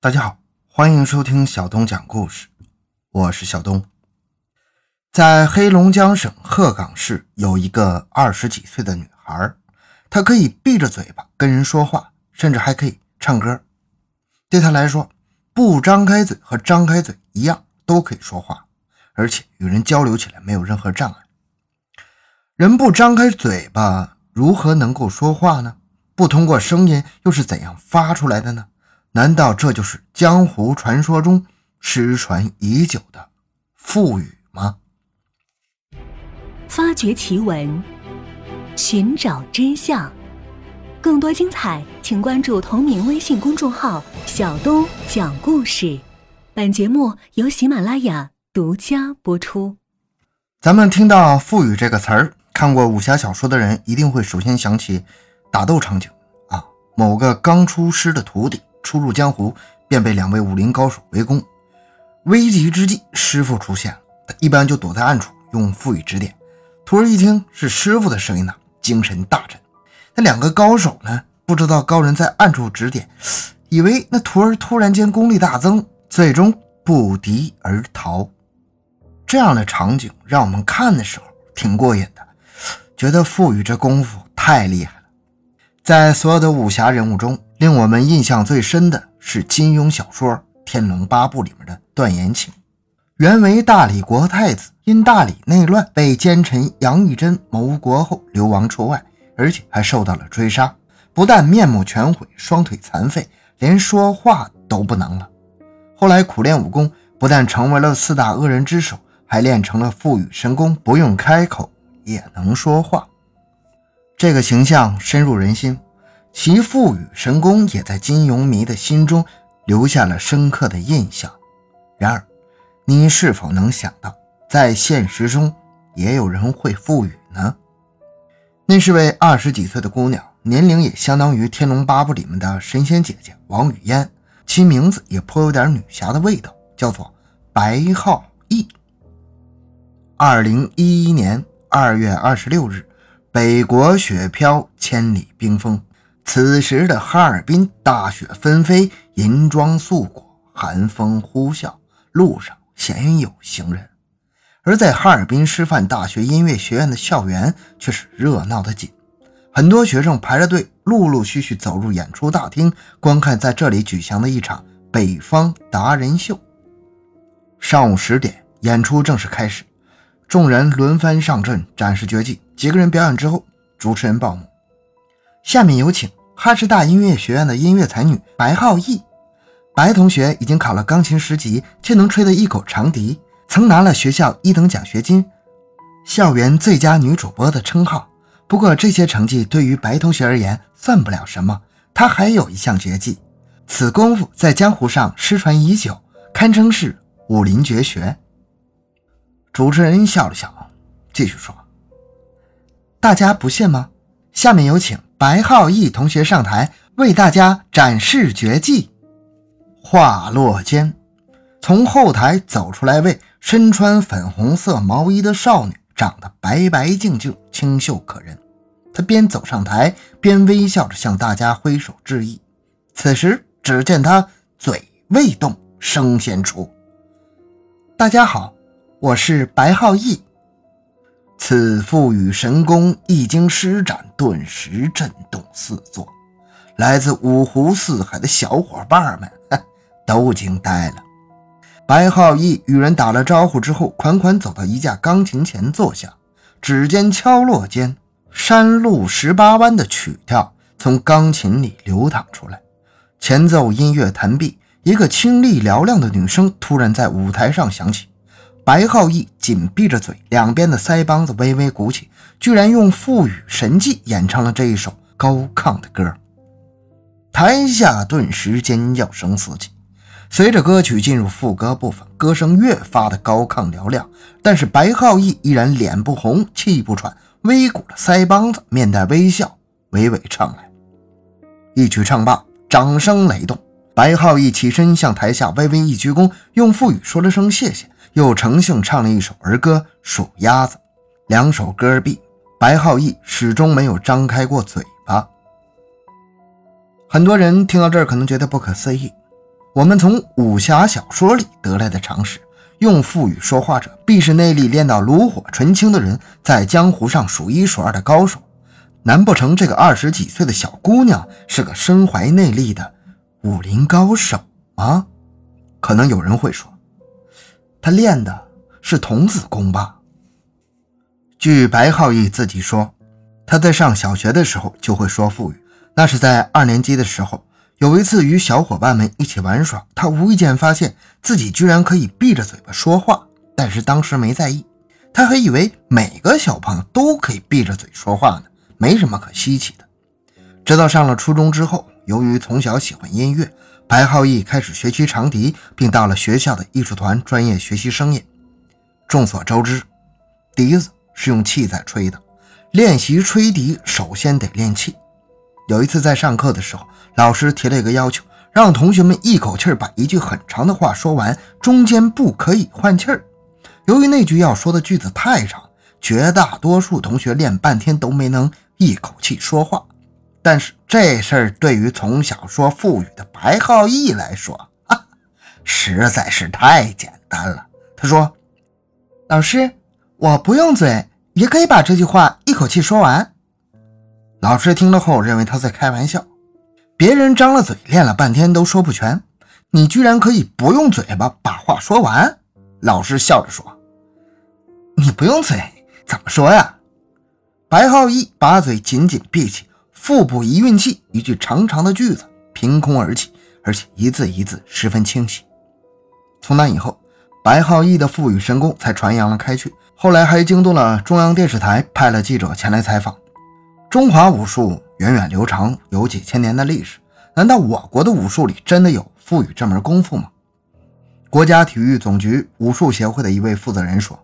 大家好，欢迎收听小东讲故事，我是小东。在黑龙江省鹤岗市有一个二十几岁的女孩，她可以闭着嘴巴跟人说话，甚至还可以唱歌。对她来说，不张开嘴和张开嘴一样，都可以说话，而且与人交流起来没有任何障碍。人不张开嘴巴，如何能够说话呢？不通过声音，又是怎样发出来的呢？难道这就是江湖传说中失传已久的腹语吗？发掘奇闻，寻找真相，更多精彩，请关注同名微信公众号“小东讲故事”。本节目由喜马拉雅独家播出。咱们听到“腹语”这个词儿，看过武侠小说的人一定会首先想起打斗场景啊，某个刚出师的徒弟。初入江湖，便被两位武林高手围攻。危急之际，师傅出现了。他一般就躲在暗处，用腹语指点。徒儿一听是师傅的声音呢，精神大振。那两个高手呢，不知道高人在暗处指点，以为那徒儿突然间功力大增，最终不敌而逃。这样的场景让我们看的时候挺过瘾的，觉得赋予这功夫太厉害了。在所有的武侠人物中，令我们印象最深的是金庸小说《天龙八部》里面的段延庆。原为大理国太子，因大理内乱被奸臣杨义珍谋国后流亡出外，而且还受到了追杀，不但面目全毁，双腿残废，连说话都不能了。后来苦练武功，不但成为了四大恶人之首，还练成了腹语神功，不用开口也能说话。这个形象深入人心。其赋予神功也在金庸迷的心中留下了深刻的印象。然而，你是否能想到，在现实中也有人会赋予呢？那是位二十几岁的姑娘，年龄也相当于《天龙八部》里面的神仙姐姐王语嫣，其名字也颇有点女侠的味道，叫做白浩逸。二零一一年二月二十六日，北国雪飘，千里冰封。此时的哈尔滨，大雪纷飞，银装素裹，寒风呼啸，路上鲜有行人。而在哈尔滨师范大学音乐学院的校园却是热闹的紧，很多学生排着队，陆陆续续走入演出大厅，观看在这里举行的一场北方达人秀。上午十点，演出正式开始，众人轮番上阵展示绝技。几个人表演之后，主持人报幕，下面有请。哈师大音乐学院的音乐才女白浩毅，白同学已经考了钢琴十级，却能吹得一口长笛，曾拿了学校一等奖学金、校园最佳女主播的称号。不过这些成绩对于白同学而言算不了什么，她还有一项绝技，此功夫在江湖上失传已久，堪称是武林绝学。主持人笑了笑，继续说：“大家不信吗？下面有请。”白浩毅同学上台为大家展示绝技。话落间，从后台走出来位身穿粉红色毛衣的少女，长得白白净净、清秀可人。她边走上台，边微笑着向大家挥手致意。此时，只见她嘴未动，声先出：“大家好，我是白浩毅。”此赋予神功一经施展，顿时震动四座。来自五湖四海的小伙伴们都惊呆了。白浩逸与人打了招呼之后，款款走到一架钢琴前坐下。指尖敲落间，山路十八弯的曲调从钢琴里流淌出来。前奏音乐弹毕，一个清丽嘹亮的女声突然在舞台上响起。白浩义紧闭着嘴，两边的腮帮子微微鼓起，居然用腹语神技演唱了这一首高亢的歌。台下顿时尖叫声四起。随着歌曲进入副歌部分，歌声越发的高亢嘹亮，但是白浩义依然脸不红，气不喘，微鼓了腮帮子，面带微笑，娓娓唱来。一曲唱罢，掌声雷动。白浩义起身向台下微微一鞠躬，用腹语说了声谢谢。又乘兴唱了一首儿歌《数鸭子》，两首歌毕，白浩义始终没有张开过嘴巴。很多人听到这儿可能觉得不可思议，我们从武侠小说里得来的常识，用腹语说话者必是内力练到炉火纯青的人，在江湖上数一数二的高手。难不成这个二十几岁的小姑娘是个身怀内力的武林高手吗？可能有人会说，他练的是童子功吧？据白浩义自己说，他在上小学的时候就会说腹语，那是在二年级的时候。有一次与小伙伴们一起玩耍，他无意间发现自己居然可以闭着嘴巴说话，但是当时没在意，他还以为每个小朋友都可以闭着嘴说话呢，没什么可稀奇的。直到上了初中之后，由于从小喜欢音乐，白浩义开始学习长笛，并到了学校的艺术团专业学习声音。众所周知，笛子是用气在吹的，练习吹笛首先得练气。有一次在上课的时候，老师提了一个要求，让同学们一口气把一句很长的话说完，中间不可以换气儿。由于那句要说的句子太长，绝大多数同学练半天都没能一口气说话。但是这事儿对于从小说腹语的白浩义来说，啊，实在是太简单了。他说：“老师，我不用嘴也可以把这句话一口气说完。”老师听了后认为他在开玩笑，别人张了嘴练了半天都说不全，你居然可以不用嘴巴把话说完。老师笑着说：“你不用嘴怎么说呀？”白浩一把嘴紧紧闭起，腹部一运气，一句长长的句子凭空而起，而且一字一字十分清晰。从那以后，白浩义的腹语神功才传扬了开去，后来还惊动了中央电视台，派了记者前来采访。中华武术源远流长，有几千年的历史。难道我国的武术里真的有腹语这门功夫吗？国家体育总局武术协会的一位负责人说，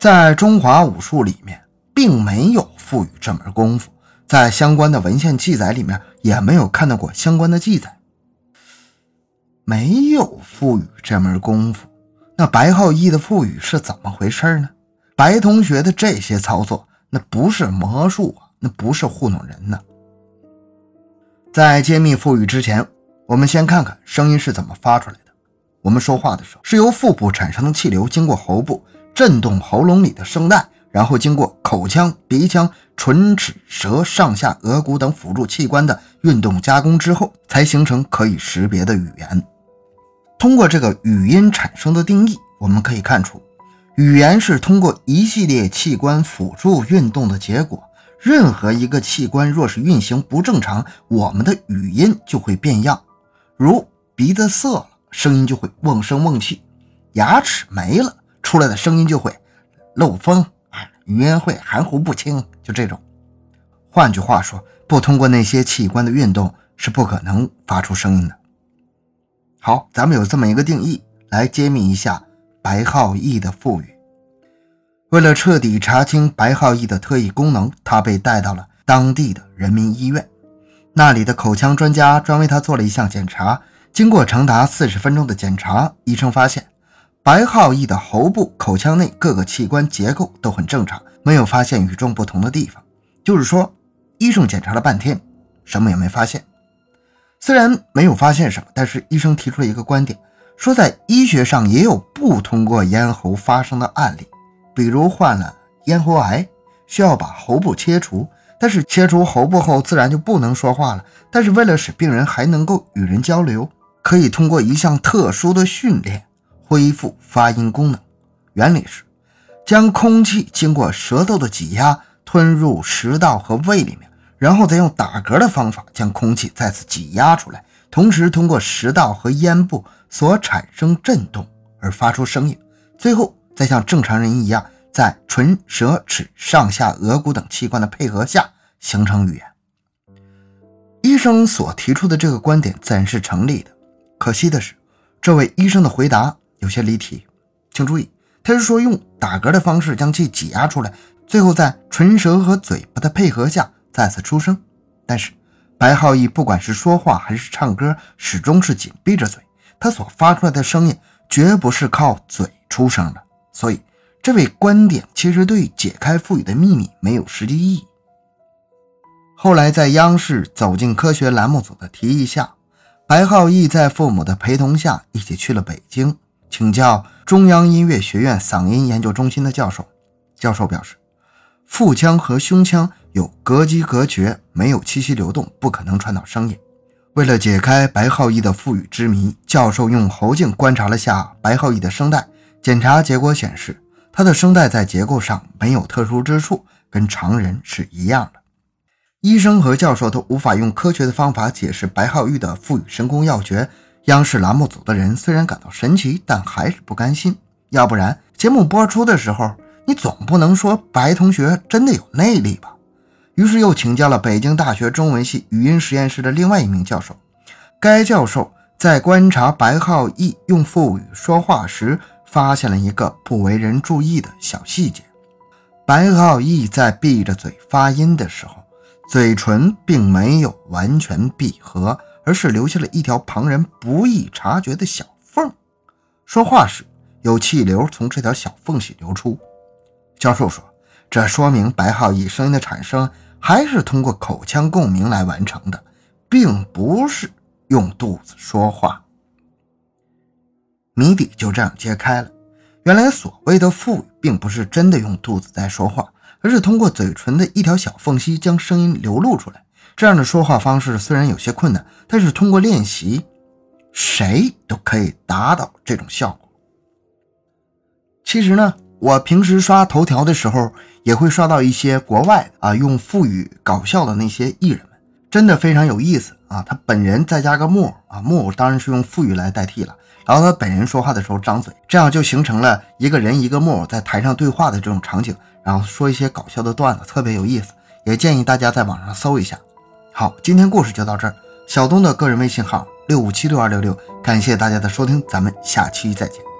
在中华武术里面并没有腹语这门功夫，在相关的文献记载里面也没有看到过相关的记载。没有腹语这门功夫，那白浩义的腹语是怎么回事呢？白同学的这些操作，那不是魔术啊！那不是糊弄人呢。在揭秘腹语之前，我们先看看声音是怎么发出来的。我们说话的时候，是由腹部产生的气流经过喉部震动喉咙里的声带，然后经过口腔、鼻腔、唇齿舌、上下颌骨等辅助器官的运动加工之后，才形成可以识别的语言。通过这个语音产生的定义，我们可以看出，语言是通过一系列器官辅助运动的结果。任何一个器官若是运行不正常，我们的语音就会变样。如鼻子塞了，声音就会瓮声瓮气；牙齿没了，出来的声音就会漏风，语言会含糊不清。就这种。换句话说，不通过那些器官的运动是不可能发出声音的。好，咱们有这么一个定义，来揭秘一下白浩义的腹语。为了彻底查清白浩义的特异功能，他被带到了当地的人民医院。那里的口腔专家专为他做了一项检查。经过长达四十分钟的检查，医生发现白浩义的喉部、口腔内各个器官结构都很正常，没有发现与众不同的地方。就是说，医生检查了半天，什么也没发现。虽然没有发现什么，但是医生提出了一个观点，说在医学上也有不通过咽喉发生的案例。比如患了咽喉癌，需要把喉部切除，但是切除喉部后自然就不能说话了。但是为了使病人还能够与人交流，可以通过一项特殊的训练恢复发音功能。原理是将空气经过舌头的挤压吞入食道和胃里面，然后再用打嗝的方法将空气再次挤压出来，同时通过食道和咽部所产生震动而发出声音，最后。再像正常人一样，在唇、舌、齿、上下颚骨等器官的配合下形成语言。医生所提出的这个观点自然是成立的。可惜的是，这位医生的回答有些离题。请注意，他是说用打嗝的方式将气挤压出来，最后在唇舌和嘴巴的配合下再次出声。但是白浩义不管是说话还是唱歌，始终是紧闭着嘴，他所发出来的声音绝不是靠嘴出声的。所以，这位观点其实对解开赋予的秘密没有实际意义。后来，在央视《走进科学》栏目组的提议下，白浩义在父母的陪同下一起去了北京，请教中央音乐学院嗓音研究中心的教授。教授表示，腹腔和胸腔有膈肌隔绝，没有气息流动，不可能传导声音。为了解开白浩义的腹语之谜，教授用喉镜观察了下白浩义的声带，检查结果显示，他的声带在结构上没有特殊之处，跟常人是一样的。医生和教授都无法用科学的方法解释白浩玉的腹语神功要诀。央视栏目组的人虽然感到神奇，但还是不甘心。要不然，节目播出的时候，你总不能说白同学真的有内力吧？于是又请教了北京大学中文系语音实验室的另外一名教授。该教授在观察白浩义用腹语说话时，发现了一个不为人注意的小细节：白浩义在闭着嘴发音的时候，嘴唇并没有完全闭合，而是留下了一条旁人不易察觉的小缝。说话时，有气流从这条小缝隙流出。教授说，这说明白浩义声音的产生。还是通过口腔共鸣来完成的，并不是用肚子说话。谜底就这样揭开了。原来所谓的腹语，并不是真的用肚子在说话，而是通过嘴唇的一条小缝隙将声音流露出来。这样的说话方式虽然有些困难，但是通过练习，谁都可以达到这种效果。其实呢。我平时刷头条的时候，也会刷到一些国外啊用腹语搞笑的那些艺人们，真的非常有意思啊。他本人再加个木偶啊，木偶当然是用腹语来代替了。然后他本人说话的时候张嘴，这样就形成了一个人一个木偶在台上对话的这种场景，然后说一些搞笑的段子，特别有意思。也建议大家在网上搜一下。好，今天故事就到这儿。小东的个人微信号六五七六二六六，感谢大家的收听，咱们下期再见。